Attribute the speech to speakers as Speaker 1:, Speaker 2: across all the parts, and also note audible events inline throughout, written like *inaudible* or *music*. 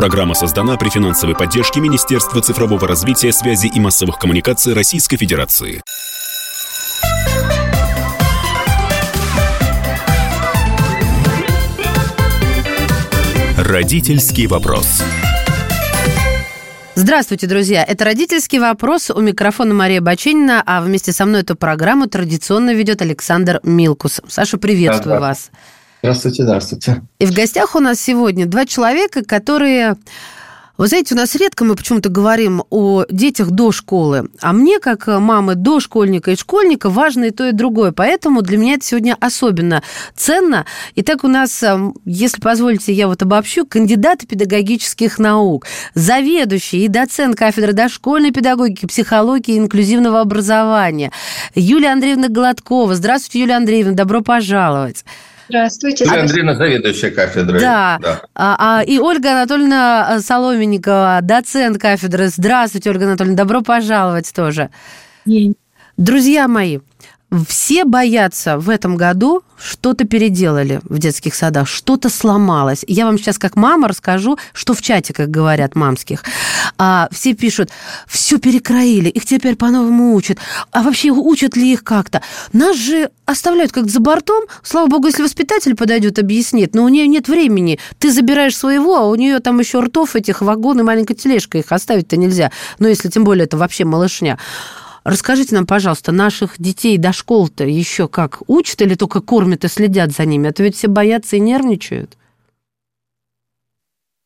Speaker 1: Программа создана при финансовой поддержке Министерства цифрового развития, связи и массовых коммуникаций Российской Федерации. Родительский вопрос.
Speaker 2: Здравствуйте, друзья. Это «Родительский вопрос». У микрофона Мария Баченина, а вместе со мной эту программу традиционно ведет Александр Милкус. Саша, приветствую да, да. вас.
Speaker 3: Здравствуйте, здравствуйте.
Speaker 2: И в гостях у нас сегодня два человека, которые вы знаете, у нас редко мы почему-то говорим о детях до школы, а мне, как мамы до школьника и школьника, важно и то, и другое. Поэтому для меня это сегодня особенно ценно. Итак, у нас, эм, если позволите, я вот обобщу, кандидат педагогических наук, заведующий и доцент кафедры дошкольной педагогики, психологии и инклюзивного образования Юлия Андреевна Гладкова. Здравствуйте, Юлия Андреевна, добро пожаловать.
Speaker 4: Здравствуйте. Юлия
Speaker 3: Андреевна, заведующая кафедрой.
Speaker 2: Да. да. А, а, и Ольга Анатольевна Соломенникова, доцент кафедры. Здравствуйте, Ольга Анатольевна, добро пожаловать тоже. День. Друзья мои, все боятся в этом году что-то переделали в детских садах, что-то сломалось. Я вам сейчас как мама расскажу, что в чате, как говорят, мамских. А, все пишут, все перекроили, их теперь по-новому учат. А вообще учат ли их как-то? Нас же оставляют как за бортом. Слава богу, если воспитатель подойдет, объяснит, но у нее нет времени. Ты забираешь своего, а у нее там еще ртов этих, вагон и маленькая тележка, их оставить-то нельзя. Но если тем более это вообще малышня. Расскажите нам, пожалуйста, наших детей до школы-то еще как учат или только кормят и следят за ними? А то ведь все боятся и нервничают.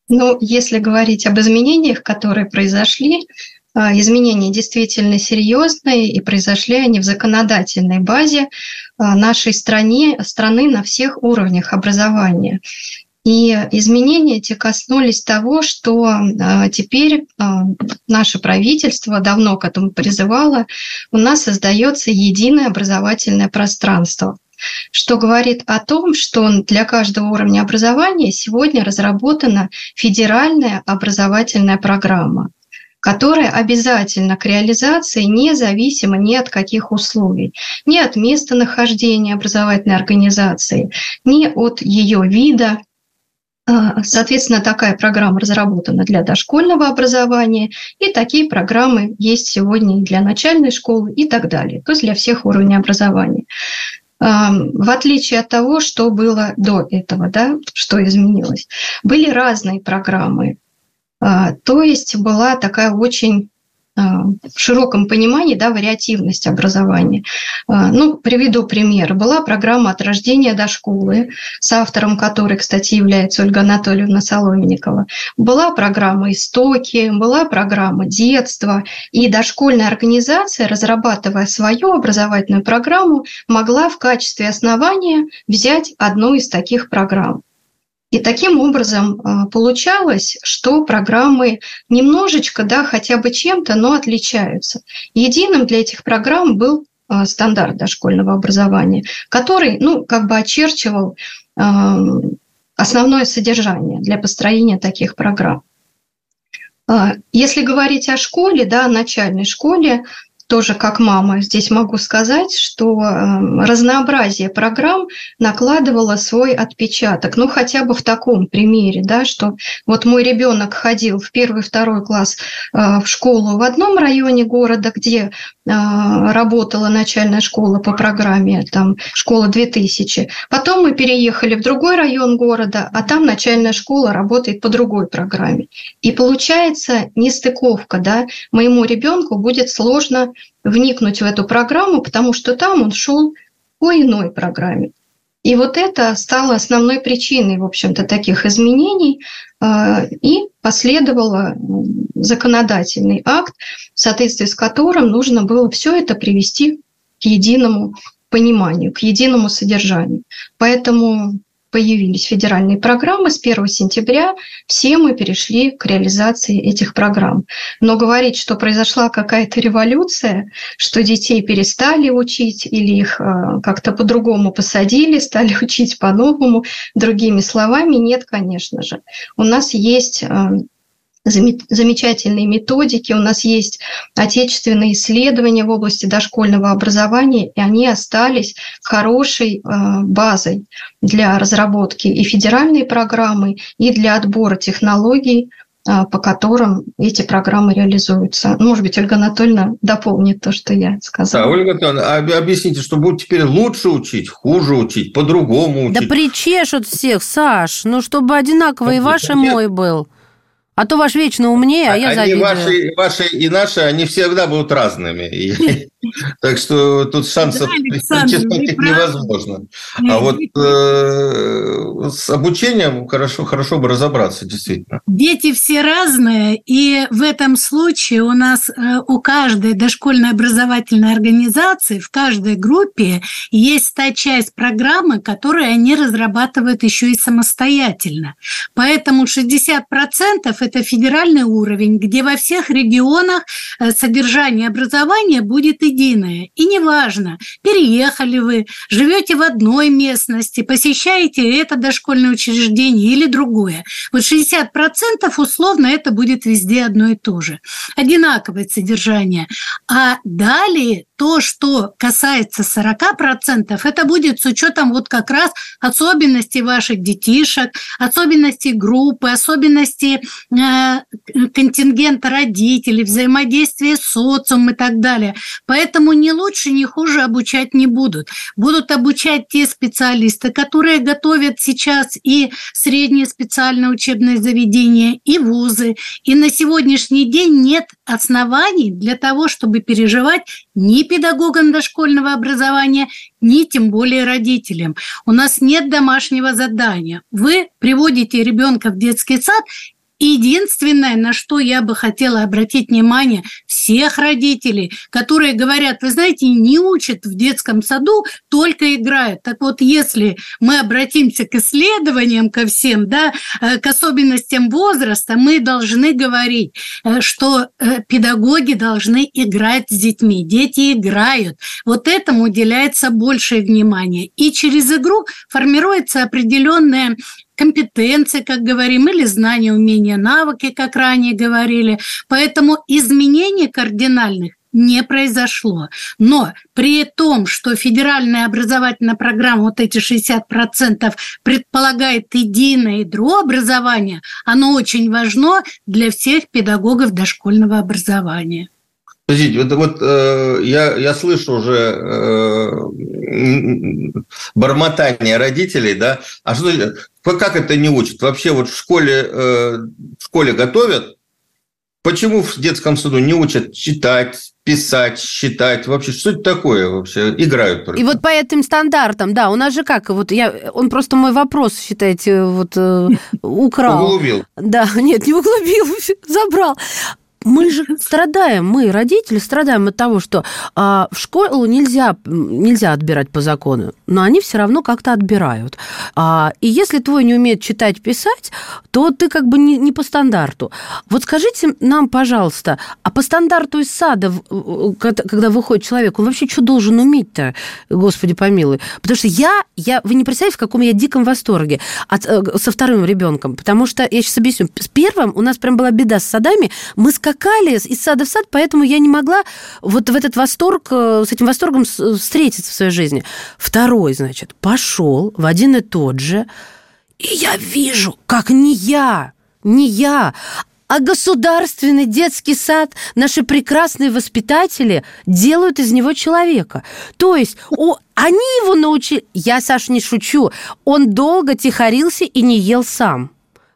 Speaker 4: Ну, если говорить об изменениях, которые произошли, а, изменения действительно серьезные, и произошли они в законодательной базе а, нашей стране, страны на всех уровнях образования. И изменения эти коснулись того, что а, теперь а, наше правительство давно к этому призывало, у нас создается единое образовательное пространство что говорит о том, что для каждого уровня образования сегодня разработана федеральная образовательная программа которая обязательно к реализации независимо ни от каких условий, ни от места нахождения образовательной организации, ни от ее вида, соответственно, такая программа разработана для дошкольного образования, и такие программы есть сегодня для начальной школы и так далее, то есть для всех уровней образования. А, в отличие от того, что было до этого, да, что изменилось. Были разные программы, а, то есть была такая очень а, в широком понимании да, вариативность образования. А, ну, приведу пример. Была программа «От рождения до школы», с автором которой, кстати, является Ольга Анатольевна Соломенникова. Была программа «Истоки», была программа «Детство». И дошкольная организация, разрабатывая свою образовательную программу, могла в качестве основания взять одну из таких программ. И таким образом а, получалось, что программы немножечко, да, хотя бы чем-то, но отличаются. Единым для этих программ был а, стандарт дошкольного образования, который, ну, как бы очерчивал а, основное содержание для построения таких программ. Если говорить о школе, да, начальной школе, тоже как мама здесь могу сказать, что эм, разнообразие программ накладывало свой отпечаток. Ну, хотя бы в таком примере, да, что вот мой ребенок ходил в первый, второй класс э, в школу в одном районе города, где э, работала начальная школа по программе, там, школа 2000. Потом мы переехали в другой район города, а там начальная школа работает по другой программе. И получается нестыковка, да, моему ребенку будет сложно вникнуть в эту программу, потому что там он шел по иной программе. И вот это стало основной причиной, в общем-то, таких изменений, а, и последовало законодательный акт, в соответствии с которым нужно было все это привести к единому пониманию, к единому содержанию. Поэтому появились федеральные программы, с 1 сентября все мы перешли к реализации этих программ. Но говорить, что произошла какая-то революция, что детей перестали учить или их э, как-то по-другому посадили, стали *laughs* учить по-новому, другими словами, нет, конечно же. У нас есть э, замечательные методики, у нас есть отечественные исследования в области дошкольного образования, и они остались хорошей э, базой для разработки и федеральной программы, и для отбора технологий а, по которым эти программы реализуются. Ну, может быть, Ольга Анатольевна дополнит то, что я сказала.
Speaker 3: Да, Ольга Анатольевна, объясните, что будут теперь лучше учить, хуже учить, по-другому учить?
Speaker 2: Да причешут всех, Саш, ну, чтобы одинаково и ваш, и мой был. А то ваш вечно умнее, а я
Speaker 3: они
Speaker 2: завидую.
Speaker 3: Ваши, ваши и наши, они всегда будут разными. *laughs* Так что тут шансов причастить невозможно. А вот э, с обучением хорошо, хорошо бы разобраться, действительно.
Speaker 5: Дети все разные, и в этом случае у нас э, у каждой дошкольной образовательной организации, в каждой группе есть та часть программы, которую они разрабатывают еще и самостоятельно. Поэтому 60% это федеральный уровень, где во всех регионах э, содержание образования будет единое. И неважно, переехали вы, живете в одной местности, посещаете это дошкольное учреждение или другое. Вот 60% условно это будет везде одно и то же. Одинаковое содержание. А далее то, что касается 40%, это будет с учетом вот как раз особенностей ваших детишек, особенностей группы, особенностей э, контингента родителей, взаимодействия с социумом и так далее. Поэтому ни лучше, ни хуже обучать не будут. Будут обучать те специалисты, которые готовят сейчас и средние специальные учебные заведения, и вузы. И на сегодняшний день нет оснований для того, чтобы переживать ни педагогам дошкольного образования, ни тем более родителям. У нас нет домашнего задания. Вы приводите ребенка в детский сад Единственное, на что я бы хотела обратить внимание всех родителей, которые говорят, вы знаете, не учат в детском саду, только играют. Так вот, если мы обратимся к исследованиям, ко всем, да, э, к особенностям возраста, мы должны говорить, э, что э, педагоги должны играть с детьми. Дети играют. Вот этому уделяется большее внимание. И через игру формируется определенная компетенции, как говорим, или знания, умения, навыки, как ранее говорили. Поэтому изменений кардинальных не произошло. Но при том, что федеральная образовательная программа, вот эти 60% предполагает единое ядро образования, оно очень важно для всех педагогов дошкольного образования.
Speaker 3: Подождите, вот, вот э, я, я слышу уже э, бормотание родителей, да? А что как это не учат? Вообще вот в школе, э, в школе готовят? Почему в детском саду не учат читать, писать, считать? Вообще, что это такое вообще? Играют
Speaker 2: только. И вот по этим стандартам, да, у нас же как, вот я, он просто мой вопрос, считайте, вот э, украл.
Speaker 3: Углубил.
Speaker 2: Да, *laughs* нет, не углубил, забрал мы же страдаем, мы, родители, страдаем от того, что а, в школу нельзя, нельзя отбирать по закону, но они все равно как-то отбирают. А, и если твой не умеет читать, писать, то ты как бы не, не по стандарту. Вот скажите нам, пожалуйста, а по стандарту из сада, когда выходит человек, он вообще что должен уметь-то, господи помилуй? Потому что я, я, вы не представляете, в каком я диком восторге от, э, со вторым ребенком, потому что, я сейчас объясню, с первым у нас прям была беда с садами, мы скакали скакали из сада в сад, поэтому я не могла вот в этот восторг, э, с этим восторгом встретиться в своей жизни. Второй, значит, пошел в один и тот же, и я вижу, как не я, не я, а государственный детский сад, наши прекрасные воспитатели делают из него человека. То есть о, они его научили... Я, Саша, не шучу. Он долго тихорился и не ел сам.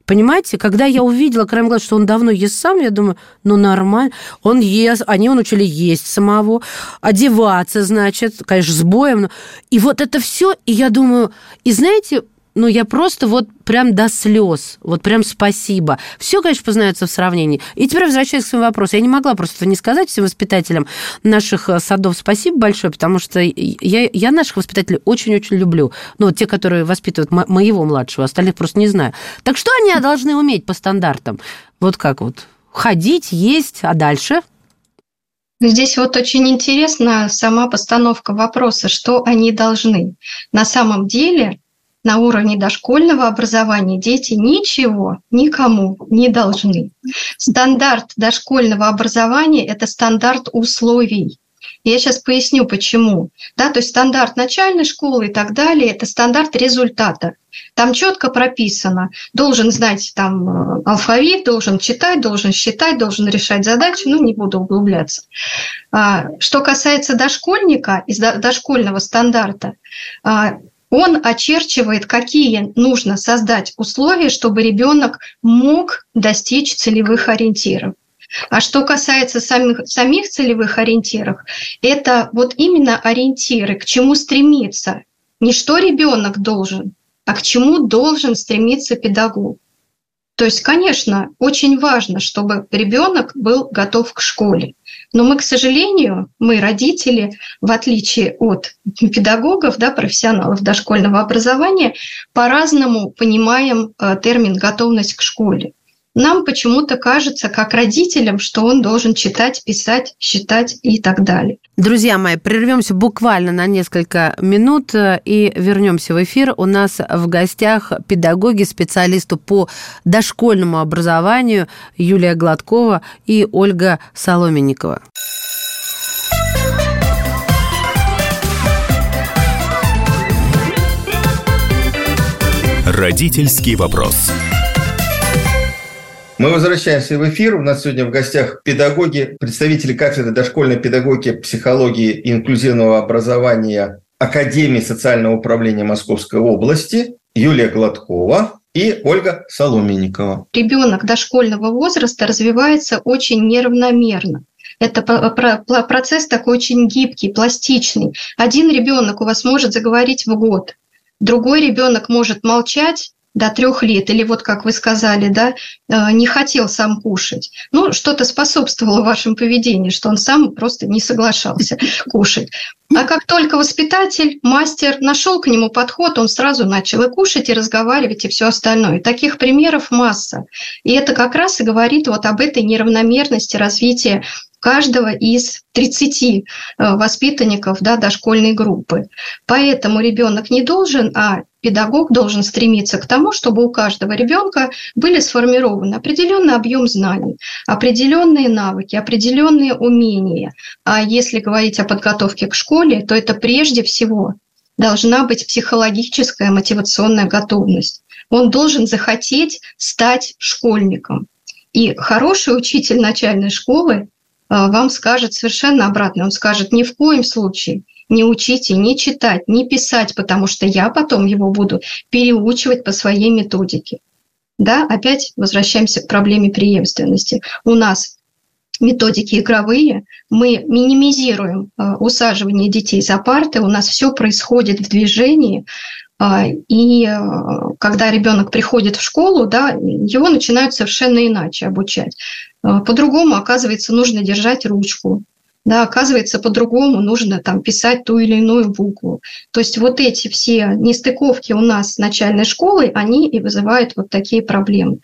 Speaker 2: Понимаете, когда я увидела краем глаз, что он давно ест сам, я думаю, ну нормально. Он ест, они его научили есть самого, одеваться, значит, конечно, с боем. И вот это все, и я думаю, и знаете, ну, я просто вот прям до слез, вот прям спасибо. Все, конечно, познается в сравнении. И теперь возвращаясь к своему вопросу, я не могла просто не сказать всем воспитателям наших э, садов спасибо большое, потому что я, я наших воспитателей очень-очень люблю. Ну, вот те, которые воспитывают мо- моего младшего, остальных просто не знаю. Так что они должны уметь по стандартам? Вот как вот? Ходить, есть, а дальше?
Speaker 4: Здесь вот очень интересна сама постановка вопроса, что они должны. На самом деле на уровне дошкольного образования дети ничего никому не должны. Стандарт дошкольного образования – это стандарт условий. Я сейчас поясню, почему. Да, то есть стандарт начальной школы и так далее – это стандарт результата. Там четко прописано, должен знать там э, алфавит, должен читать, должен считать, должен решать задачи, ну, не буду углубляться. А, что касается дошкольника, из дошкольного стандарта, а, он очерчивает, какие нужно создать условия, чтобы ребенок мог достичь целевых ориентиров. А что касается самих, самих целевых ориентиров, это вот именно ориентиры, к чему стремиться. Не что ребенок должен, а к чему должен стремиться педагог. То есть, конечно, очень важно, чтобы ребенок был готов к школе. Но мы, к сожалению, мы, родители, в отличие от педагогов, да, профессионалов дошкольного образования, по-разному понимаем э, термин «готовность к школе» нам почему-то кажется, как родителям, что он должен читать, писать, считать и так далее.
Speaker 2: Друзья мои, прервемся буквально на несколько минут э, и вернемся в эфир. У нас в гостях педагоги, специалисты по дошкольному образованию Юлия Гладкова и Ольга Соломенникова.
Speaker 1: Родительский вопрос.
Speaker 3: Мы возвращаемся в эфир. У нас сегодня в гостях педагоги, представители кафедры дошкольной педагогики, психологии и инклюзивного образования Академии социального управления Московской области Юлия Гладкова и Ольга Соломенникова.
Speaker 4: Ребенок дошкольного возраста развивается очень неравномерно. Это процесс такой очень гибкий, пластичный. Один ребенок у вас может заговорить в год, другой ребенок может молчать, до трех лет, или вот как вы сказали, да, э, не хотел сам кушать. Ну, что-то способствовало вашему поведению, что он сам просто не соглашался *laughs* кушать. А как только воспитатель, мастер нашел к нему подход, он сразу начал и кушать, и разговаривать, и все остальное. Таких примеров масса. И это как раз и говорит вот об этой неравномерности развития каждого из 30 э, воспитанников да, дошкольной группы. Поэтому ребенок не должен, а педагог должен стремиться к тому, чтобы у каждого ребенка были сформированы определенный объем знаний, определенные навыки, определенные умения. А если говорить о подготовке к школе, то это прежде всего должна быть психологическая мотивационная готовность. Он должен захотеть стать школьником. И хороший учитель начальной школы а, вам скажет совершенно обратно. Он скажет, ни в коем случае не учите не читать, не писать, потому что я потом его буду переучивать по своей методике. Да, опять возвращаемся к проблеме преемственности. У нас методики игровые, мы минимизируем а, усаживание детей за парты, у нас все происходит в движении, а, и когда ребенок приходит в школу, да, его начинают совершенно иначе обучать. А, по-другому, оказывается, нужно держать ручку. Да, оказывается, по-другому нужно там писать ту или иную букву. То есть вот эти все нестыковки у нас с начальной школой, они и вызывают вот такие проблемы.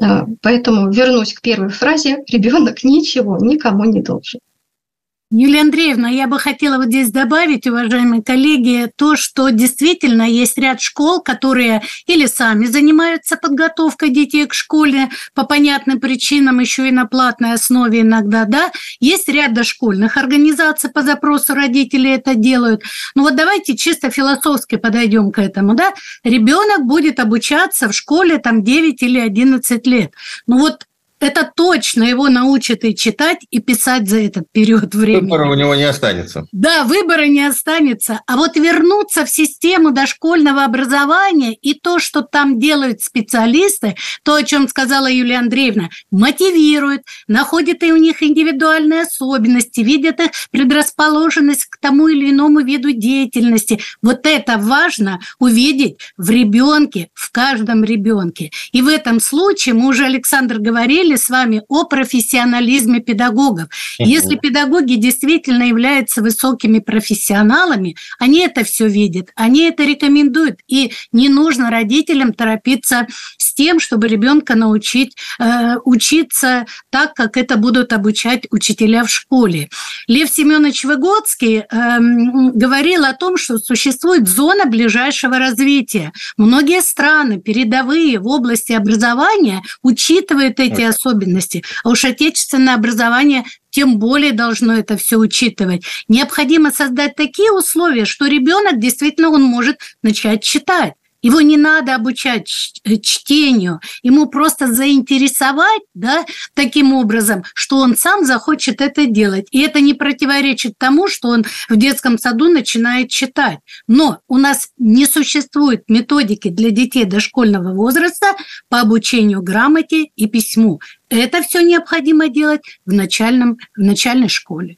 Speaker 4: А, поэтому вернусь к первой фразе. Ребенок ничего никому не должен.
Speaker 5: Юлия Андреевна, я бы хотела вот здесь добавить, уважаемые коллеги, то, что действительно есть ряд школ, которые или сами занимаются подготовкой детей к школе по понятным причинам, еще и на платной основе иногда, да, есть ряд дошкольных организаций по запросу родителей это делают. Ну вот давайте чисто философски подойдем к этому, да. Ребенок будет обучаться в школе там 9 или 11 лет. Ну вот это точно его научит и читать, и писать за этот период времени.
Speaker 3: Выбора у него не останется.
Speaker 5: Да, выбора не останется. А вот вернуться в систему дошкольного образования и то, что там делают специалисты, то, о чем сказала Юлия Андреевна, мотивирует, находит и у них индивидуальные особенности, видят их предрасположенность к тому или иному виду деятельности. Вот это важно увидеть в ребенке, в каждом ребенке. И в этом случае, мы уже, Александр, говорили, говорили с вами о профессионализме педагогов. Если педагоги действительно являются высокими профессионалами, они это все видят, они это рекомендуют. И не нужно родителям торопиться с тем, чтобы ребенка научить э, учиться так, как это будут обучать учителя в школе. Лев Семенович Выгодский э, говорил о том, что существует зона ближайшего развития. Многие страны передовые в области образования учитывают эти особенности. А уж отечественное образование тем более должно это все учитывать. Необходимо создать такие условия, что ребенок действительно он может начать читать. Его не надо обучать э, чтению, ему просто заинтересовать да, таким образом, что он сам захочет это делать. И это не противоречит тому, что он в детском саду начинает читать. Но у нас не существует методики для детей дошкольного возраста по обучению грамоте и письму. Это все необходимо делать в, начальном, в начальной школе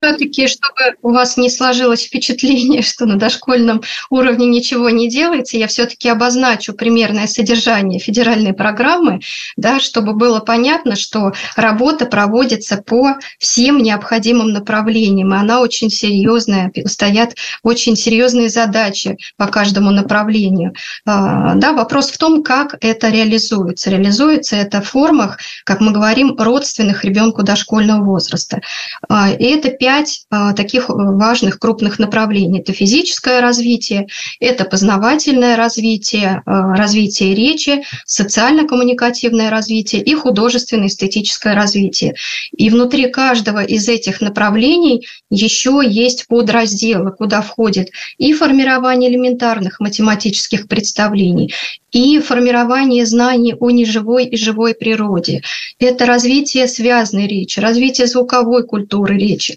Speaker 4: все-таки, чтобы у вас не сложилось впечатление, *laughs* что на дошкольном уровне ничего не делается, я все-таки обозначу примерное содержание федеральной программы, да, чтобы было понятно, что работа проводится по всем необходимым направлениям, и она очень серьезная, стоят очень серьезные задачи по каждому направлению. А, да, вопрос в том, как это реализуется. Реализуется это в формах, как мы говорим, родственных ребенку дошкольного возраста. А, и это пять а, таких важных крупных направлений. Это физическое развитие, это познавательное развитие, а, развитие речи, социально-коммуникативное развитие и художественно-эстетическое развитие. И внутри каждого из этих направлений еще есть подразделы, куда входит и формирование элементарных математических представлений, и формирование знаний о неживой и живой природе. Это развитие связанной речи, развитие звуковой культуры речи,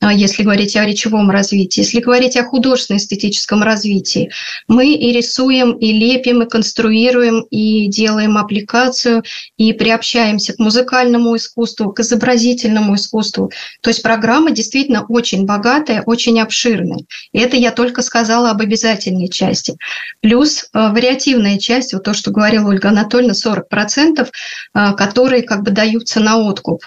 Speaker 4: если говорить о речевом развитии, если говорить о художественно-эстетическом развитии, мы и рисуем, и лепим, и конструируем, и делаем аппликацию, и приобщаемся к музыкальному искусству, к изобразительному искусству. То есть программа действительно очень богатая, очень обширная. И это я только сказала об обязательной части. Плюс э, вариативная часть, вот то, что говорила Ольга Анатольевна, 40%, э, которые как бы даются на откуп.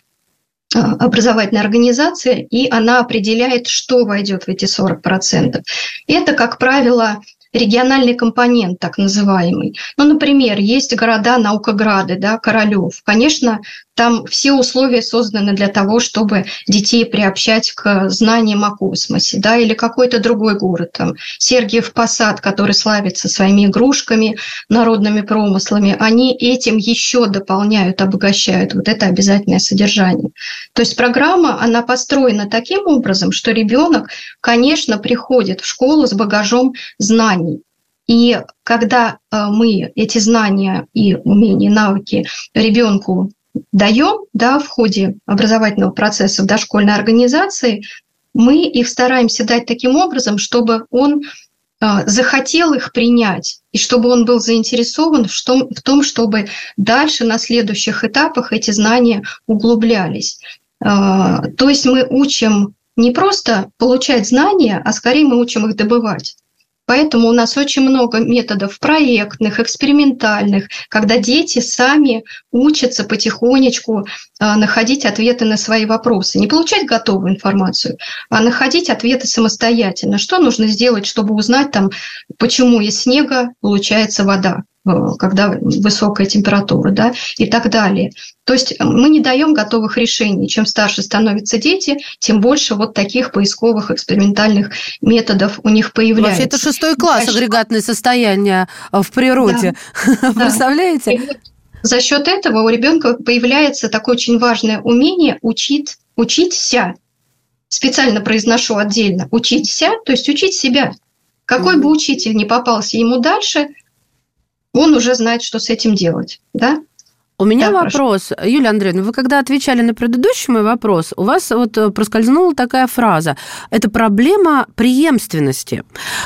Speaker 4: Э, образовательная организация, и она определяет, что войдет в эти 40%. Это, как правило, региональный компонент, так называемый. Ну, например, есть города наукограды, да, Королев. Конечно, там все условия созданы для того, чтобы детей приобщать к знаниям о космосе, да, или какой-то другой город, там, Сергиев Посад, который славится своими игрушками, народными промыслами, они этим еще дополняют, обогащают вот это обязательное содержание. То есть программа, она построена таким образом, что ребенок, конечно, приходит в школу с багажом знаний, и когда э, мы эти знания и умения, навыки ребенку даем да, в ходе образовательного процесса в дошкольной организации, мы их стараемся дать таким образом, чтобы он а, захотел их принять, и чтобы он был заинтересован в том, в том, чтобы дальше на следующих этапах эти знания углублялись. А, то есть мы учим не просто получать знания, а скорее мы учим их добывать. Поэтому у нас очень много методов проектных, экспериментальных, когда дети сами учатся потихонечку а, находить ответы на свои вопросы. Не получать готовую информацию, а находить ответы самостоятельно. Что нужно сделать, чтобы узнать, там, почему из снега получается вода? Э, когда высокая температура, да, и так далее. То есть мы не даем готовых решений. Чем старше становятся дети, тем больше вот таких поисковых экспериментальных методов у них появляется.
Speaker 2: Вообще это шестой класс Дальше... агрегатное состояние в природе. Да. *laughs* Представляете?
Speaker 4: Да. За счет этого у ребенка появляется такое очень важное умение учить, учиться. Специально произношу отдельно. Учиться, то есть учить себя. Какой бы учитель ни попался ему дальше, он уже знает, что с этим делать. Да?
Speaker 2: У меня да, вопрос, прошу. Юлия Андреевна, вы когда отвечали на предыдущий мой вопрос, у вас вот э, проскользнула такая фраза. Это проблема преемственности.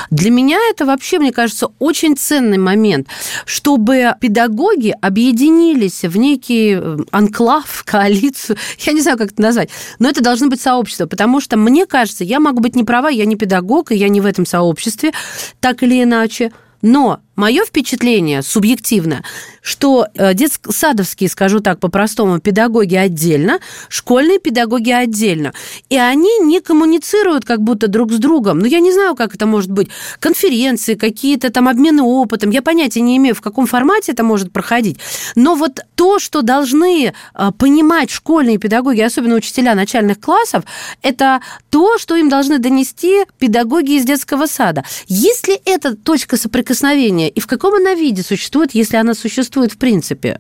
Speaker 2: Для меня это вообще, мне кажется, очень ценный момент, чтобы педагоги объединились в некий э, анклав, *laughs* коалицию, я не знаю, как это назвать, но это должно быть сообщество, потому что мне кажется, я могу быть не права, я не педагог, и я не в этом сообществе, так или иначе, но Мое впечатление субъективно, что э, детско-садовские, скажу так по-простому, педагоги отдельно, школьные педагоги отдельно. И они не коммуницируют как будто друг с другом. Ну, я не знаю, как это может быть. Конференции, какие-то там обмены опытом. Я понятия не имею, в каком формате это может проходить. Но вот то, что должны э, понимать школьные педагоги, особенно учителя начальных классов, это то, что им должны донести педагоги из детского сада. Есть ли эта точка соприкосновения и в каком она виде существует, если она существует в принципе?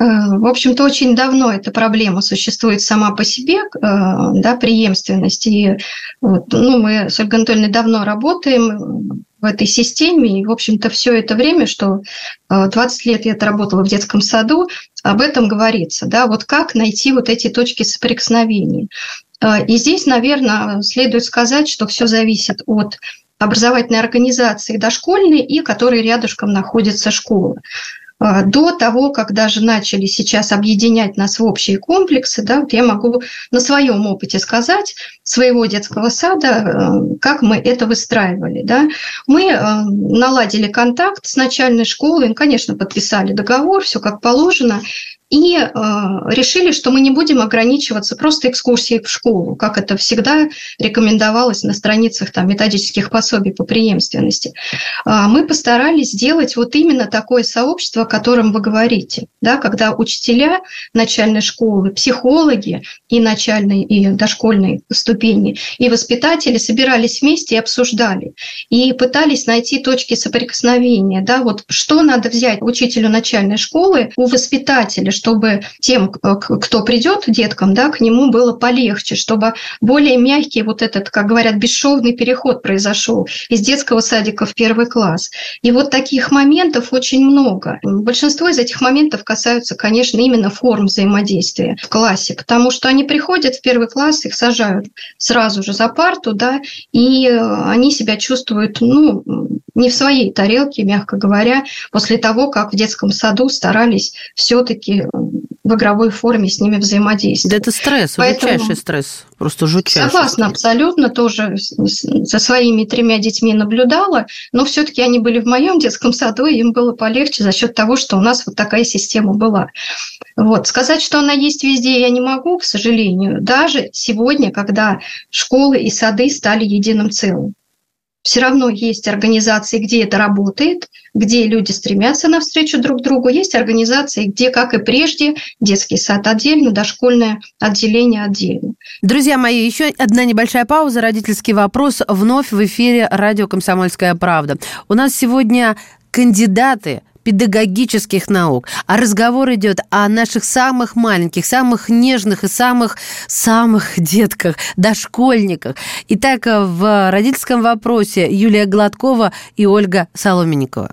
Speaker 4: в общем-то, очень давно эта проблема существует сама по себе, да, преемственность. И ну, мы с Ольгой Анатольевной давно работаем в этой системе. И, в общем-то, все это время, что 20 лет я отработала в детском саду, об этом говорится. Да, вот как найти вот эти точки соприкосновения. И здесь, наверное, следует сказать, что все зависит от образовательной организации дошкольной и которой рядышком находится школа. А, до того, как даже начали сейчас объединять нас в общие комплексы, да, вот я могу на своем опыте сказать, своего детского сада, э, как мы это выстраивали. Да. Мы э, наладили контакт с начальной школой, конечно, подписали договор, все как положено, и э, решили, что мы не будем ограничиваться просто экскурсией в школу, как это всегда рекомендовалось на страницах там, методических пособий по преемственности. Э, мы постарались сделать вот именно такое сообщество, о котором вы говорите, да, когда учителя начальной школы, психологи и начальной, и дошкольной ступени, и воспитатели собирались вместе и обсуждали, и пытались найти точки соприкосновения, да, вот что надо взять учителю начальной школы у воспитателя, чтобы тем, э, кто придет деткам, да, к нему было полегче, чтобы более мягкий вот этот, как говорят, бесшовный переход произошел из детского садика в первый класс. И вот таких моментов очень много. Большинство из этих моментов касаются, конечно, именно форм взаимодействия в классе, потому что они приходят в первый класс, их сажают сразу же за парту, да, и они себя чувствуют, ну, не в своей тарелке, мягко говоря, после того, как в детском саду старались все-таки в игровой форме с ними взаимодействовать.
Speaker 2: Да это стресс, Поэтому... жутчайший стресс, просто жутчайший.
Speaker 4: Согласна, абсолютно, тоже за своими тремя детьми наблюдала, но все-таки они были в моем детском саду, и им было полегче за счет того, что у нас вот такая система была. Вот. Сказать, что она есть везде, я не могу, к сожалению, даже сегодня, когда школы и сады стали единым целым все равно есть организации, где это работает, где люди стремятся навстречу друг другу. Есть организации, где, как и прежде, детский сад отдельно, дошкольное отделение отдельно.
Speaker 2: Друзья мои, еще одна небольшая пауза. Родительский вопрос вновь в эфире радио «Комсомольская правда». У нас сегодня кандидаты педагогических наук, а разговор идет о наших самых маленьких, самых нежных и самых самых детках, дошкольниках. Итак, в родительском вопросе Юлия Гладкова и Ольга Соломенникова.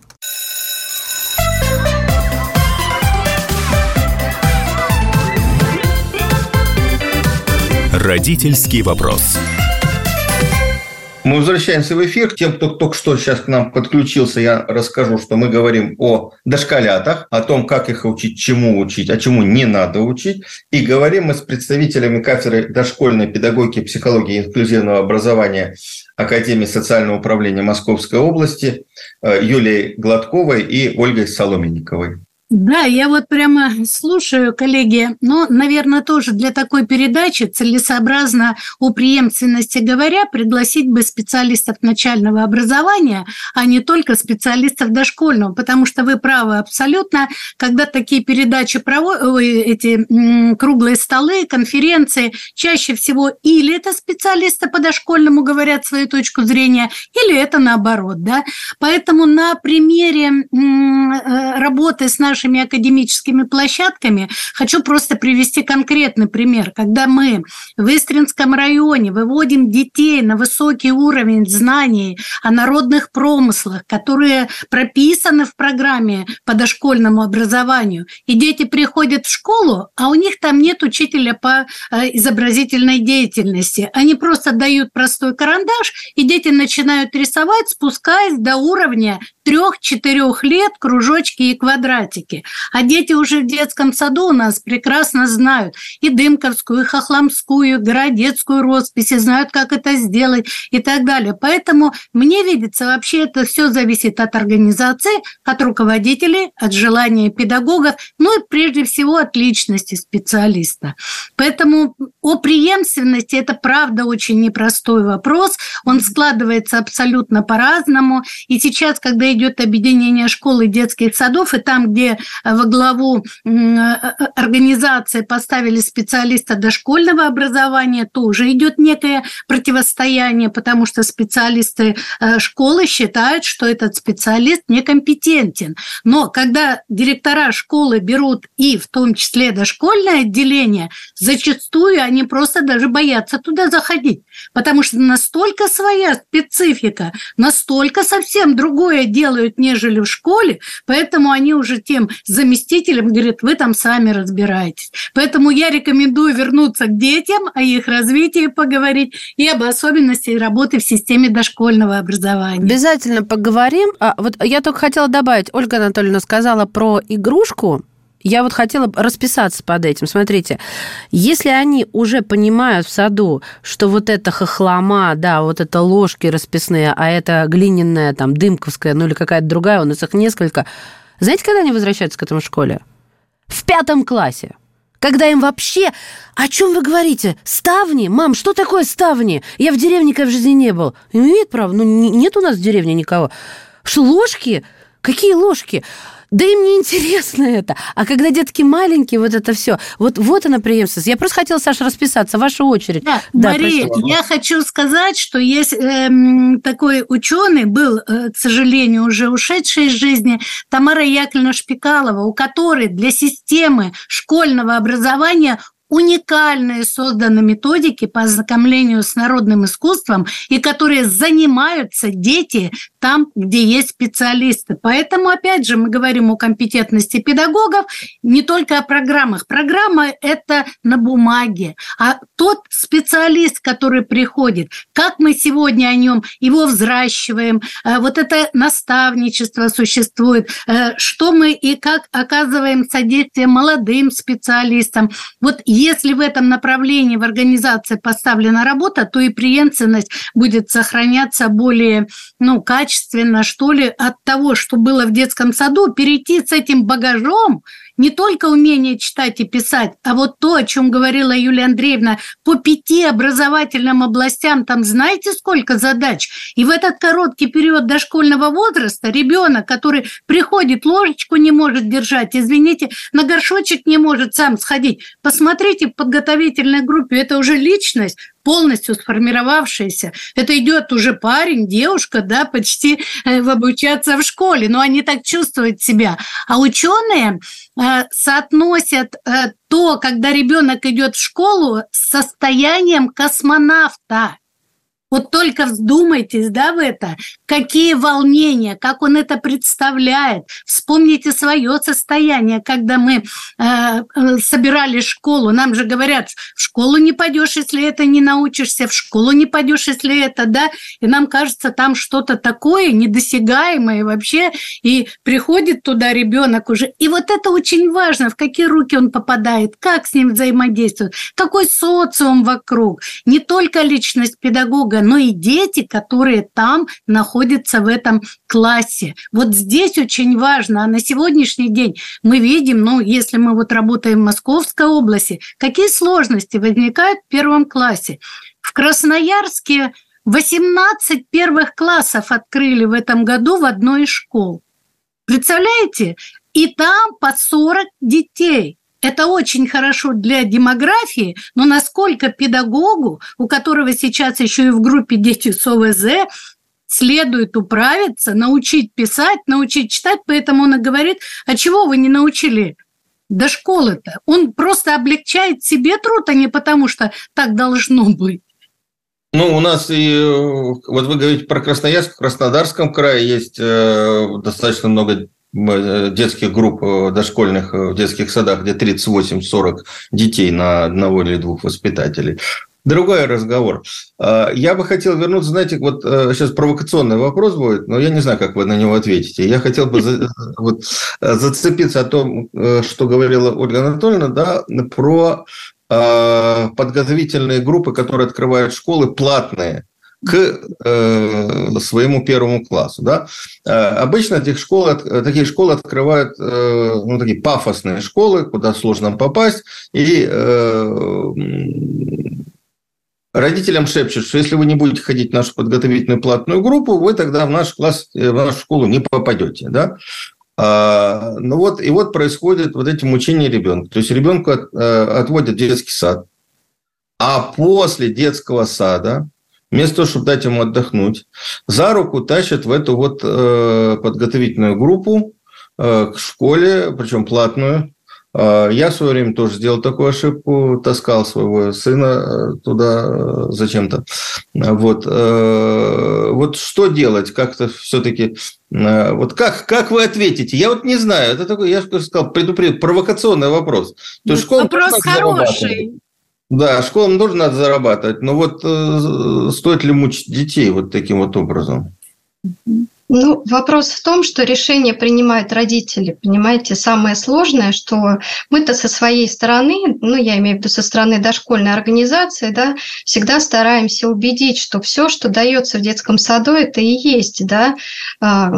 Speaker 1: Родительский вопрос.
Speaker 3: Мы возвращаемся в эфир. Тем, кто только что сейчас к нам подключился, я расскажу, что мы говорим о дошколятах, о том, как их учить, чему учить, а чему не надо учить. И говорим мы с представителями кафедры дошкольной педагогики, психологии и инклюзивного образования Академии социального управления Московской области э, Юлией Гладковой и Ольгой Соломенниковой.
Speaker 5: Да, я вот прямо слушаю, коллеги, но, наверное, тоже для такой передачи целесообразно о преемственности говоря пригласить бы специалистов начального образования, а не только специалистов дошкольного, потому что вы правы абсолютно, когда такие передачи проводят, эти круглые столы, конференции, чаще всего или это специалисты по дошкольному говорят свою точку зрения, или это наоборот, да. Поэтому на примере э, работы с нашими нашими академическими площадками. Хочу просто привести конкретный пример. Когда мы в Истринском районе выводим детей на высокий уровень знаний о народных промыслах, которые прописаны в программе по дошкольному образованию, и дети приходят в школу, а у них там нет учителя по э, изобразительной деятельности. Они просто дают простой карандаш, и дети начинают рисовать, спускаясь до уровня трех-четырех лет кружочки и квадратики. А дети уже в детском саду у нас прекрасно знают и Дымковскую, и Хохломскую, и Городецкую роспись, и знают, как это сделать и так далее. Поэтому мне видится, вообще это все зависит от организации, от руководителей, от желания педагогов, ну и прежде всего от личности специалиста. Поэтому о преемственности это правда очень непростой вопрос. Он складывается абсолютно по-разному. И сейчас, когда идет объединение школ и детских садов, и там, где которые во главу организации поставили специалиста дошкольного образования, тоже идет некое противостояние, потому что специалисты школы считают, что этот специалист некомпетентен. Но когда директора школы берут и в том числе дошкольное отделение, зачастую они просто даже боятся туда заходить, потому что настолько своя специфика, настолько совсем другое делают, нежели в школе, поэтому они уже тем заместителям говорят, вы там сами разбираетесь. Поэтому я рекомендую вернуться к детям, о их развитии поговорить и об особенностях работы в системе дошкольного образования.
Speaker 2: Обязательно поговорим. А, вот я только хотела добавить, Ольга Анатольевна сказала про игрушку, я вот хотела расписаться под этим. Смотрите, если они уже понимают в саду, что вот это хохлома, да, вот это ложки расписные, а это глиняная, там, дымковская, ну или какая-то другая, у нас их несколько. Знаете, когда они возвращаются к этому школе? В пятом классе. Когда им вообще... О чем вы говорите? Ставни? Мам, что такое ставни? Я в деревне никогда в жизни не был. Имеет право? Ну, нет у нас в деревне никого. Что, ложки? Какие ложки? Да им не интересно это. А когда детки маленькие, вот это все. Вот, вот она преемственность. Я просто хотела, Саша, расписаться. Ваша очередь.
Speaker 5: Да, да Мария, я хочу сказать, что есть э, такой ученый, был, э, к сожалению, уже ушедший из жизни, Тамара Яковлевна Шпикалова, у которой для системы школьного образования уникальные созданы методики по ознакомлению с народным искусством и которые занимаются дети там, где есть специалисты. Поэтому, опять же, мы говорим о компетентности педагогов не только о программах. Программа – это на бумаге, а тот специалист, который приходит, как мы сегодня о нем, его взращиваем, э, вот это наставничество существует, э, что мы и как оказываем содействие молодым специалистам. Вот если в этом направлении в организации поставлена работа, то и преемственность будет сохраняться более ну, качественно, что ли, от того, что было в детском саду, перейти с этим багажом не только умение читать и писать, а вот то, о чем говорила Юлия Андреевна, по пяти образовательным областям, там знаете, сколько задач? И в этот короткий период дошкольного возраста ребенок, который приходит, ложечку не может держать, извините, на горшочек не может сам сходить. Посмотрите в подготовительной группе, это уже личность, полностью сформировавшиеся. Это идет уже парень, девушка, да, почти э, обучаться в школе, но они так чувствуют себя. А ученые э, соотносят э, то, когда ребенок идет в школу, с состоянием космонавта. Вот только вздумайтесь, да, в это, какие волнения, как он это представляет. Вспомните свое состояние, когда мы э, собирали школу. Нам же говорят, в школу не пойдешь, если это не научишься, в школу не пойдешь, если это, да. И нам кажется, там что-то такое недосягаемое вообще. И приходит туда ребенок уже. И вот это очень важно, в какие руки он попадает, как с ним взаимодействует, какой социум вокруг. Не только личность педагога, много, но и дети, которые там находятся в этом классе. Вот здесь очень важно. А на сегодняшний день мы видим, ну, если мы вот работаем в Московской области, какие сложности возникают в первом классе. В Красноярске 18 первых классов открыли в этом году в одной из школ. Представляете? И там по 40 детей. Это очень хорошо для демографии, но насколько педагогу, у которого сейчас еще и в группе дети с ОВЗ, следует управиться, научить писать, научить читать, поэтому он и говорит, а чего вы не научили до школы-то? Он просто облегчает себе труд, а не потому что так должно быть.
Speaker 3: Ну, у нас и вот вы говорите про Красноярск, в Краснодарском крае есть э, достаточно много Э, детских групп э, дошкольных э, в детских садах, где 38-40 детей на одного или двух воспитателей. Другой разговор. Я бы хотел вернуться, знаете, вот сейчас провокационный вопрос будет, но я не знаю, как вы на него ответите. Я хотел бы вот, зацепиться о том, что говорила Ольга Анатольевна, да, про подготовительные группы, которые открывают школы платные к э, своему первому классу. Да? Э, обычно этих школ, такие школы открывают э, ну, такие пафосные школы, куда сложно попасть, и э, родителям шепчут, что если вы не будете ходить в нашу подготовительную платную группу, вы тогда в наш класс, в нашу школу не попадете. Да? А, ну вот, и вот происходит вот эти мучения ребенка. То есть ребенку от, э, отводят детский сад, а после детского сада, вместо того, чтобы дать ему отдохнуть, за руку тащат в эту вот э, подготовительную группу э, к школе, причем платную, а, я в свое время тоже сделал такую ошибку, таскал своего сына э, туда э, зачем-то. Вот, э, вот что делать? Как-то все-таки... Вот как, как вы ответите? Я вот не знаю. Это такой, я же сказал, предупредил, провокационный вопрос.
Speaker 5: То есть вопрос хороший.
Speaker 3: Да, школам тоже надо зарабатывать. Но вот стоит ли мучить детей вот таким вот образом?
Speaker 4: Ну, вопрос в том, что решение принимают родители. Понимаете, самое сложное, что мы-то со своей стороны, ну, я имею в виду со стороны дошкольной организации, да, всегда стараемся убедить, что все, что дается в детском саду, это и есть, да, а,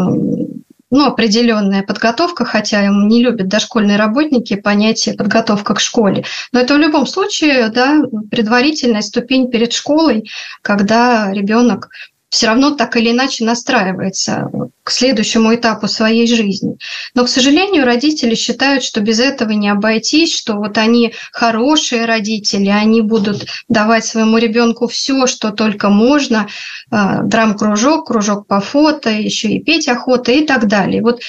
Speaker 4: ну, определенная подготовка, хотя не любят дошкольные работники понятие подготовка к школе. Но это в любом случае да, предварительная ступень перед школой, когда ребенок все равно так или иначе настраивается к следующему этапу своей жизни. Но, к сожалению, родители считают, что без этого не обойтись, что вот они хорошие родители, они будут давать своему ребенку все, что только можно, а, драм-кружок, кружок по фото, еще и петь охота и так далее. Вот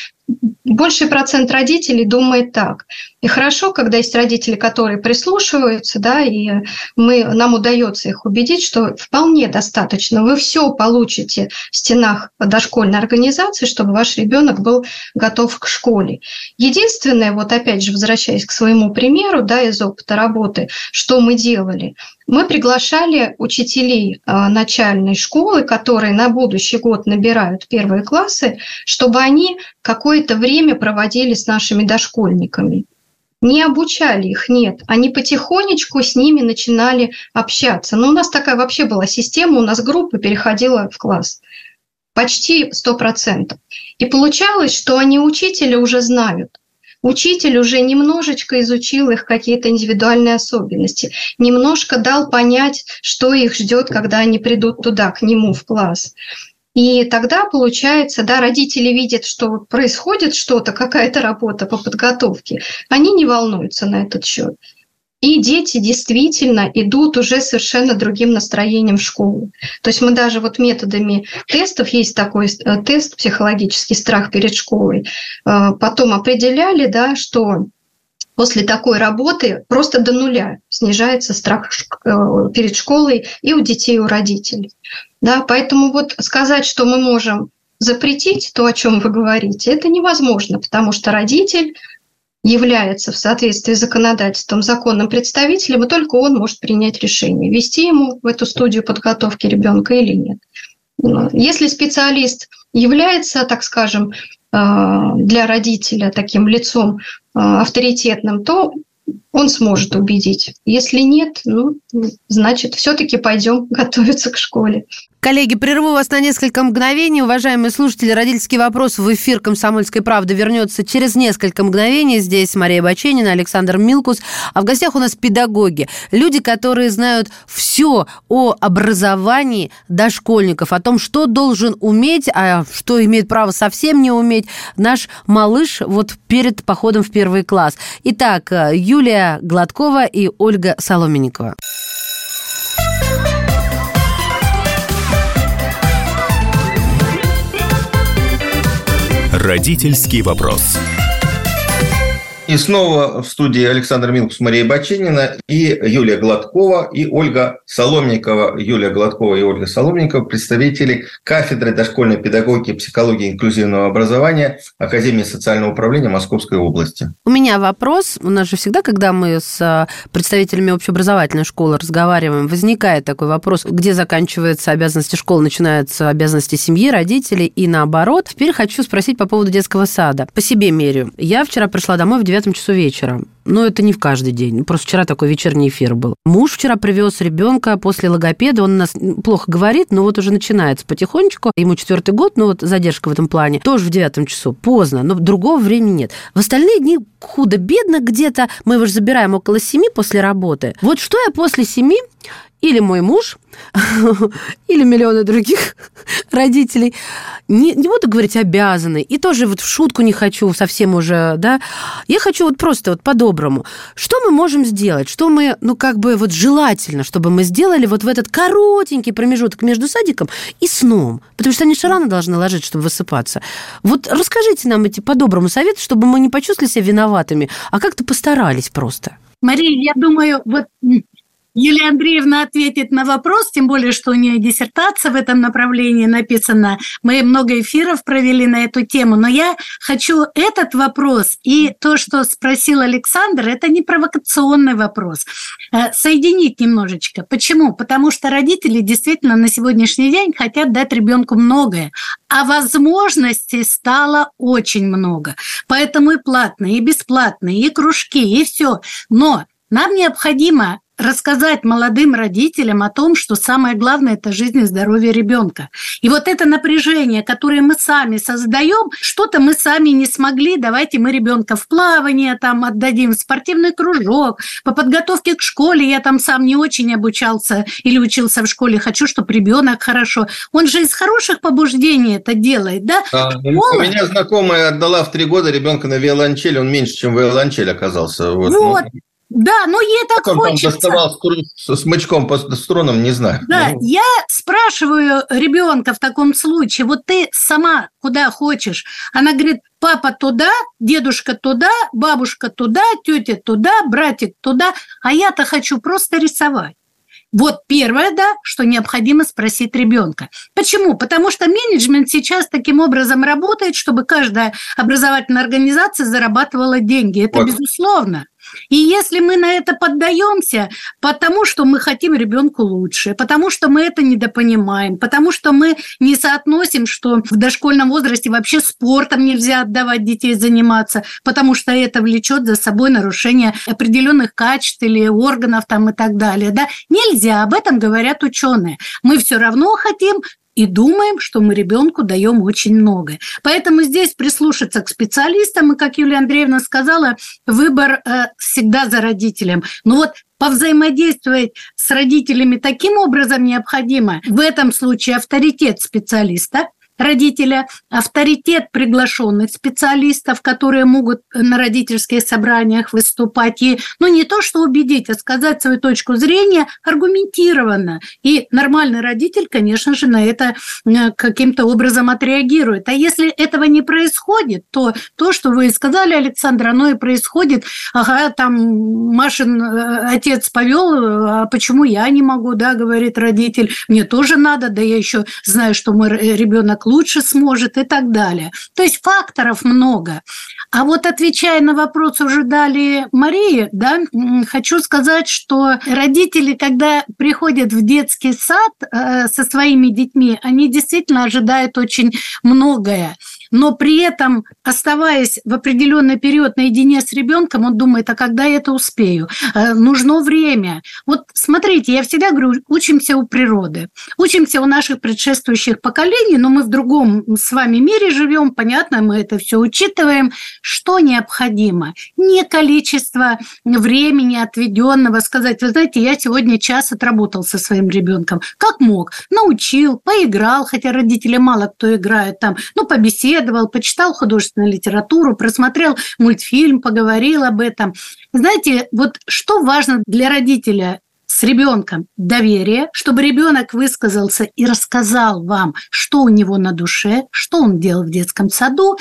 Speaker 4: больший процент родителей думает так. И хорошо, когда есть родители, которые прислушиваются, да, и мы, нам удается их убедить, что вполне достаточно. Вы все получите в стенах дошкольной организации, чтобы ваш ребенок был готов к школе. Единственное, вот опять же, возвращаясь к своему примеру, да, из опыта работы, что мы делали – мы приглашали учителей а, начальной школы, которые на будущий год набирают первые классы, чтобы они какое-то время проводили с нашими дошкольниками. Не обучали их, нет. Они потихонечку с ними начинали общаться. Но у нас такая вообще была система, у нас группа переходила в класс. Почти 100%. И получалось, что они учителя уже знают учитель уже немножечко изучил их какие-то индивидуальные особенности, немножко дал понять, что их ждет, когда они придут туда, к нему в класс. И тогда получается, да, родители видят, что происходит что-то, какая-то работа по подготовке, они не волнуются на этот счет. И дети действительно идут уже совершенно другим настроением в школу. То есть мы даже вот методами тестов, есть такой э, тест психологический страх перед школой, э, потом определяли, да, что после такой работы просто до нуля снижается страх э, перед школой и у детей, и у родителей. Да, поэтому вот сказать, что мы можем запретить то, о чем вы говорите, это невозможно, потому что родитель является в соответствии с законодательством законным представителем, и только он может принять решение, вести ему в эту студию подготовки ребенка или нет. Если специалист является, так скажем, э, для родителя таким лицом э, авторитетным, то он сможет убедить. Если нет, ну, значит, все-таки пойдем *laughs* готовиться к школе.
Speaker 2: Коллеги, прерву вас на несколько мгновений. Уважаемые слушатели, родительский вопрос в эфир «Комсомольской правды» вернется через несколько мгновений. Здесь Мария Баченина, Александр Милкус. А в гостях у нас педагоги. Люди, которые знают все о образовании дошкольников, о том, что должен уметь, а что имеет право совсем не уметь наш малыш вот перед походом в первый класс. Итак, Юлия Гладкова и Ольга Соломенникова.
Speaker 1: Родительский вопрос.
Speaker 3: И снова в студии Александр Милкус, Мария Бачинина и Юлия Гладкова и Ольга Соломникова. Юлия Гладкова и Ольга Соломникова – представители кафедры дошкольной педагогики, психологии и инклюзивного образования Академии социального управления Московской области.
Speaker 2: У меня вопрос. У нас же всегда, когда мы с а, представителями общеобразовательной школы разговариваем, возникает такой вопрос, где заканчиваются обязанности школы, начинаются обязанности семьи, родителей и наоборот. Теперь хочу спросить по поводу детского сада. По себе мерю. Я вчера пришла домой в 9 девятом часу вечера. но это не в каждый день. Просто вчера такой вечерний эфир был. Муж вчера привез ребенка после логопеда. Он у нас плохо говорит, но вот уже начинается потихонечку. Ему четвертый год, но вот задержка в этом плане. Тоже в девятом часу. Поздно, но другого времени нет. В остальные дни худо-бедно где-то. Мы его же забираем около семи после работы. Вот что я после семи или мой муж, *laughs* или миллионы других *laughs* родителей, не, не буду говорить обязаны, и тоже вот в шутку не хочу совсем уже, да, я хочу вот просто вот по-доброму. Что мы можем сделать? Что мы, ну, как бы вот желательно, чтобы мы сделали вот в этот коротенький промежуток между садиком и сном? Потому что они же рано должны ложиться, чтобы высыпаться. Вот расскажите нам эти по-доброму советы, чтобы мы не почувствовали себя виноватыми, а как-то постарались просто.
Speaker 5: Мария, я думаю, вот Юлия Андреевна ответит на вопрос, тем более, что у нее диссертация в этом направлении написана. Мы много эфиров провели на эту тему, но я хочу этот вопрос и то, что спросил Александр, это не провокационный вопрос, э, соединить немножечко. Почему? Потому что родители действительно на сегодняшний день хотят дать ребенку многое, а возможностей стало очень много. Поэтому и платные, и бесплатные, и кружки, и все. Но нам необходимо рассказать молодым родителям о том, что самое главное – это жизнь и здоровье ребенка. И вот это напряжение, которое мы сами создаем, что-то мы сами не смогли, давайте мы ребенка в плавание там отдадим, в спортивный кружок, по подготовке к школе, я там сам не очень обучался или учился в школе, хочу, чтобы ребенок хорошо. Он же из хороших побуждений это делает, да?
Speaker 3: А, Школа... У меня знакомая отдала в три года ребенка на виолончель, он меньше, чем виолончель оказался.
Speaker 5: Вот, вот. Ну, да, но ей так как хочется.
Speaker 3: Он там доставал с смычком по струнам, не знаю.
Speaker 5: Да, ну. я спрашиваю ребенка в таком случае, вот ты сама куда хочешь? Она говорит, папа туда, дедушка туда, бабушка туда, тетя туда, братик туда, а я-то хочу просто рисовать. Вот первое, да, что необходимо спросить ребенка. Почему? Потому что менеджмент сейчас таким образом работает, чтобы каждая образовательная организация зарабатывала деньги. Это вот. безусловно. И если мы на это поддаемся, потому что мы хотим ребенку лучше, потому что мы это недопонимаем, потому что мы не соотносим, что в дошкольном возрасте вообще спортом нельзя отдавать детей заниматься, потому что это влечет за собой нарушение определенных качеств или органов там и так далее. Да? Нельзя, об этом говорят ученые. Мы все равно хотим и думаем, что мы ребенку даем очень много. Поэтому здесь прислушаться к специалистам, и, как Юлия Андреевна сказала, выбор э, всегда за родителем. Но вот повзаимодействовать с родителями таким образом необходимо. В этом случае авторитет специалиста – родителя, авторитет приглашенных специалистов, которые могут на родительских собраниях выступать. И, ну, не то, что убедить, а сказать свою точку зрения аргументированно. И нормальный родитель, конечно же, на это э, каким-то образом отреагирует. А если этого не происходит, то то, что вы сказали, Александр, оно и происходит. Ага, там Машин э, отец повел, а почему я не могу, да, говорит родитель. Мне тоже надо, да я еще знаю, что мой ребенок лучше сможет и так далее. То есть факторов много. А вот отвечая на вопрос уже далее Марии, да, хочу сказать, что родители, когда приходят в детский сад э, со своими детьми, они действительно ожидают очень многое но при этом, оставаясь в определенный период наедине с ребенком, он думает, а когда я это успею? Э, нужно время. Вот смотрите, я всегда говорю, учимся у природы, учимся у наших предшествующих поколений, но мы в другом с вами мире живем, понятно, мы это все учитываем. Что необходимо? Не количество времени отведенного, сказать, вы знаете, я сегодня час отработал со своим ребенком. Как мог? Научил, поиграл, хотя родители мало кто играет там, ну, побеседовал, поисследовал, почитал художественную литературу, просмотрел мультфильм, поговорил об этом. Знаете, вот что важно для родителя с ребенком доверие, чтобы ребенок высказался и рассказал вам, что у него на душе, что он делал в детском саду,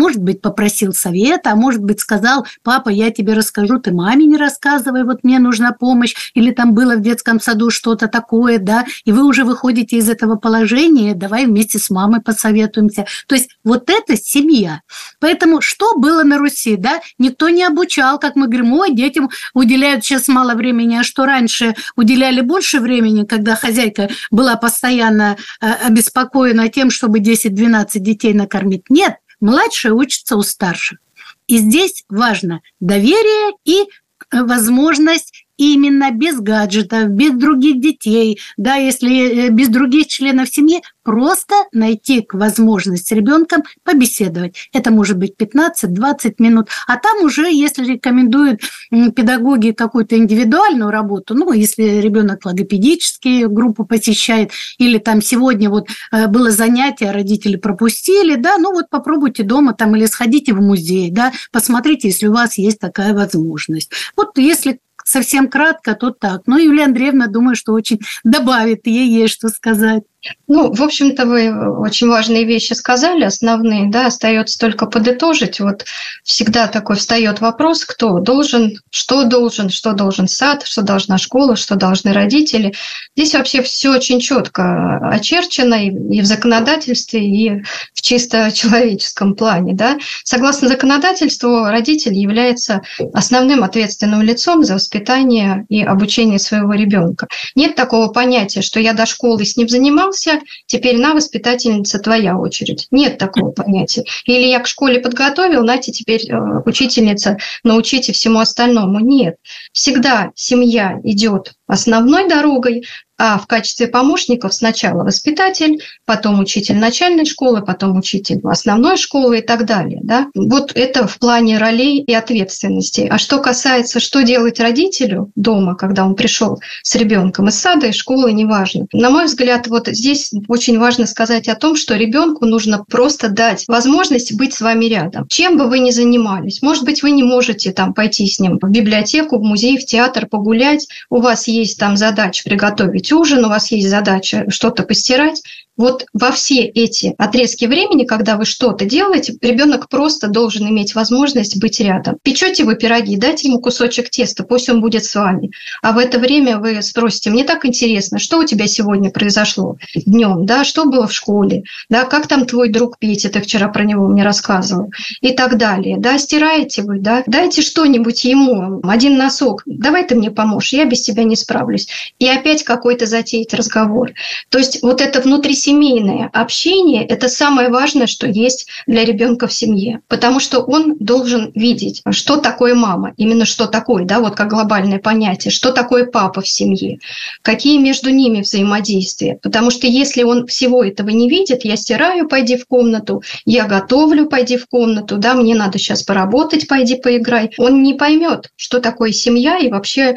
Speaker 5: может быть, попросил совета, а может быть, сказал, папа, я тебе расскажу, ты маме не рассказывай, вот мне нужна помощь, или там было в детском саду что-то такое, да, и вы уже выходите из этого положения, давай вместе с мамой посоветуемся. То есть вот это семья. Поэтому что было на Руси, да? Никто не обучал, как мы говорим, ой, детям уделяют сейчас мало времени, а что раньше уделяли больше времени, когда хозяйка была постоянно э, обеспокоена тем, чтобы 10-12 детей накормить. Нет, Младшие учатся у старших. И здесь важно доверие и возможность именно без гаджетов, без других детей, да, если э, без других членов семьи, просто найти возможность с ребенком побеседовать. Это может быть 15-20 минут. А там уже, если рекомендуют педагоги какую-то индивидуальную работу, ну, если ребенок логопедические группу посещает, или там сегодня вот э, было занятие, родители пропустили, да, ну вот попробуйте дома там или сходите в музей, да, посмотрите, если у вас есть такая возможность. Вот если совсем кратко, то так. Но Юлия Андреевна, думаю, что очень добавит, ей есть что сказать.
Speaker 4: Ну, в общем-то, вы очень важные вещи сказали, основные, да, остается только подытожить. Вот всегда такой встает вопрос, кто должен, что должен, что должен сад, что должна школа, что должны родители. Здесь вообще все очень четко очерчено и в законодательстве, и в чисто человеческом плане, да. Согласно законодательству, родитель является основным ответственным лицом за воспитание и обучение своего ребенка. Нет такого понятия, что я до школы с ним занимался, занимался, теперь на воспитательница твоя очередь. Нет такого понятия. Или я к школе подготовил, нате теперь э, учительница, научите всему остальному. Нет. Всегда семья идет основной дорогой, а в качестве помощников сначала воспитатель, потом учитель начальной школы, потом учитель основной школы и так далее. Да? Вот это в плане ролей и ответственностей. А что касается, что делать родителю дома, когда он пришел с ребенком из сада, и школы, неважно. На мой взгляд, вот здесь очень важно сказать о том, что ребенку нужно просто дать возможность быть с вами рядом. Чем бы вы ни занимались, может быть, вы не можете там пойти с ним в библиотеку, в музей, в театр погулять, у вас есть там задача приготовить ужин, у вас есть задача что-то постирать, вот во все эти отрезки времени, когда вы что-то делаете, ребенок просто должен иметь возможность быть рядом. Печете вы пироги, дайте ему кусочек теста, пусть он будет с вами. А в это время вы спросите, мне так интересно, что у тебя сегодня произошло днем, да, что было в школе, да, как там твой друг Петя, ты вчера про него мне рассказывал, и так далее, да, стираете вы, да, дайте что-нибудь ему, один носок, давай ты мне поможешь, я без тебя не справлюсь. И опять какой-то затеять разговор. То есть вот это внутри семейное общение – это самое важное, что есть для ребенка в семье, потому что он должен видеть, что такое мама, именно что такое, да, вот как глобальное понятие, что такое папа в семье, какие между ними взаимодействия. Потому что если он всего этого не видит, я стираю, пойди в комнату, я готовлю, пойди в комнату, да, мне надо сейчас поработать, пойди поиграй, он не поймет, что такое семья и вообще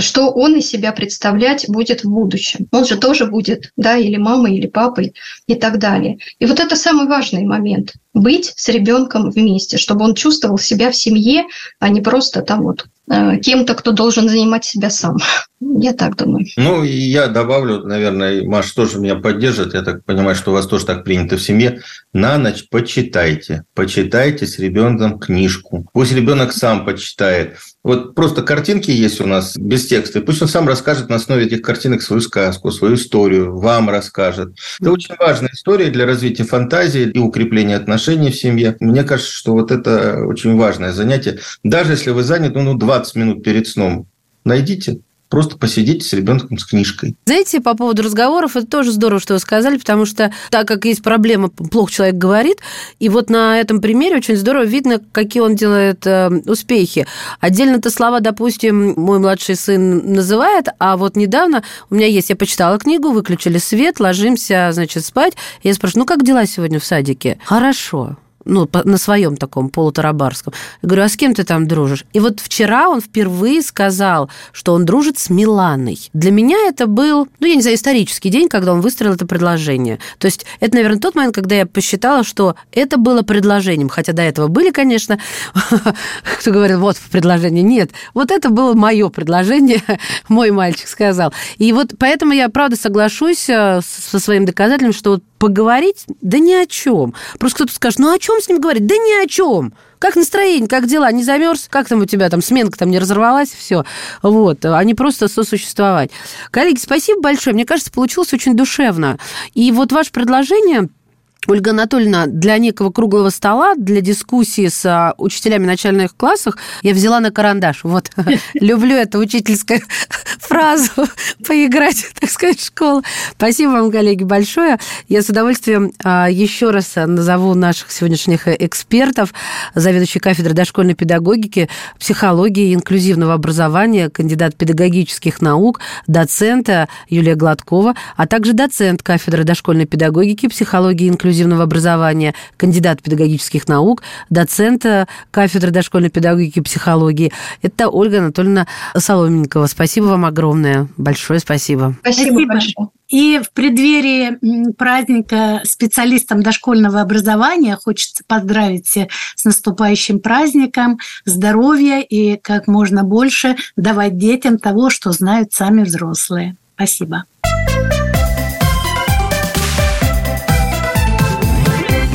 Speaker 4: что он из себя представлять будет в будущем. Он же тоже будет, да, или мамой, или папой и так далее. И вот это самый важный момент – быть с ребенком вместе, чтобы он чувствовал себя в семье, а не просто там вот э, кем-то, кто должен занимать себя сам. Я так думаю.
Speaker 3: Ну, я добавлю, наверное, Маша тоже меня поддержит. Я так понимаю, что у вас тоже так принято в семье. На ночь почитайте. Почитайте с ребенком книжку. Пусть ребенок сам почитает. Вот просто картинки есть у нас без текста. И пусть он сам расскажет на основе этих картинок свою сказку, свою историю, вам расскажет. Это очень важная история для развития фантазии и укрепления отношений в семье. Мне кажется, что вот это очень важное занятие. Даже если вы заняты ну, 20 минут перед сном, найдите просто посидеть с ребенком с книжкой.
Speaker 2: Знаете, по поводу разговоров, это тоже здорово, что вы сказали, потому что так как есть проблема, плохо человек говорит, и вот на этом примере очень здорово видно, какие он делает э, успехи. Отдельно-то слова, допустим, мой младший сын называет, а вот недавно у меня есть, я почитала книгу, выключили свет, ложимся, значит, спать. Я спрашиваю, ну как дела сегодня в садике? Хорошо ну, на своем таком полутарабарском. Я говорю, а с кем ты там дружишь? И вот вчера он впервые сказал, что он дружит с Миланой. Для меня это был, ну, я не знаю, исторический день, когда он выстроил это предложение. То есть это, наверное, тот момент, когда я посчитала, что это было предложением. Хотя до этого были, конечно, *laughs* кто говорит, вот предложение. Нет, вот это было мое предложение, *laughs* мой мальчик сказал. И вот поэтому я, правда, соглашусь э, со своим доказательством, что поговорить, да ни о чем. Просто кто-то скажет, ну о чем с ним говорить? Да ни о чем. Как настроение, как дела? Не замерз? Как там у тебя там сменка там не разорвалась? Все. Вот. А не просто сосуществовать. Коллеги, спасибо большое. Мне кажется, получилось очень душевно. И вот ваше предложение Ольга Анатольевна, для некого круглого стола, для дискуссии с а, учителями начальных классах я взяла на карандаш. Вот, *laughs* люблю эту учительскую фразу поиграть, так сказать, в школу. Спасибо вам, коллеги, большое. Я с удовольствием а, еще раз назову наших сегодняшних экспертов. Заведующий кафедрой дошкольной педагогики, психологии и инклюзивного образования, кандидат педагогических наук, доцента Юлия Гладкова, а также доцент кафедры дошкольной педагогики, психологии и инклюзивного образования, кандидат педагогических наук, доцент кафедры дошкольной педагогики и психологии. Это Ольга Анатольевна Соломенникова. Спасибо вам огромное. Большое спасибо.
Speaker 4: Спасибо, спасибо. большое.
Speaker 5: И в преддверии праздника специалистам дошкольного образования хочется поздравить всех с наступающим праздником, здоровья и как можно больше давать детям того, что знают сами взрослые. Спасибо.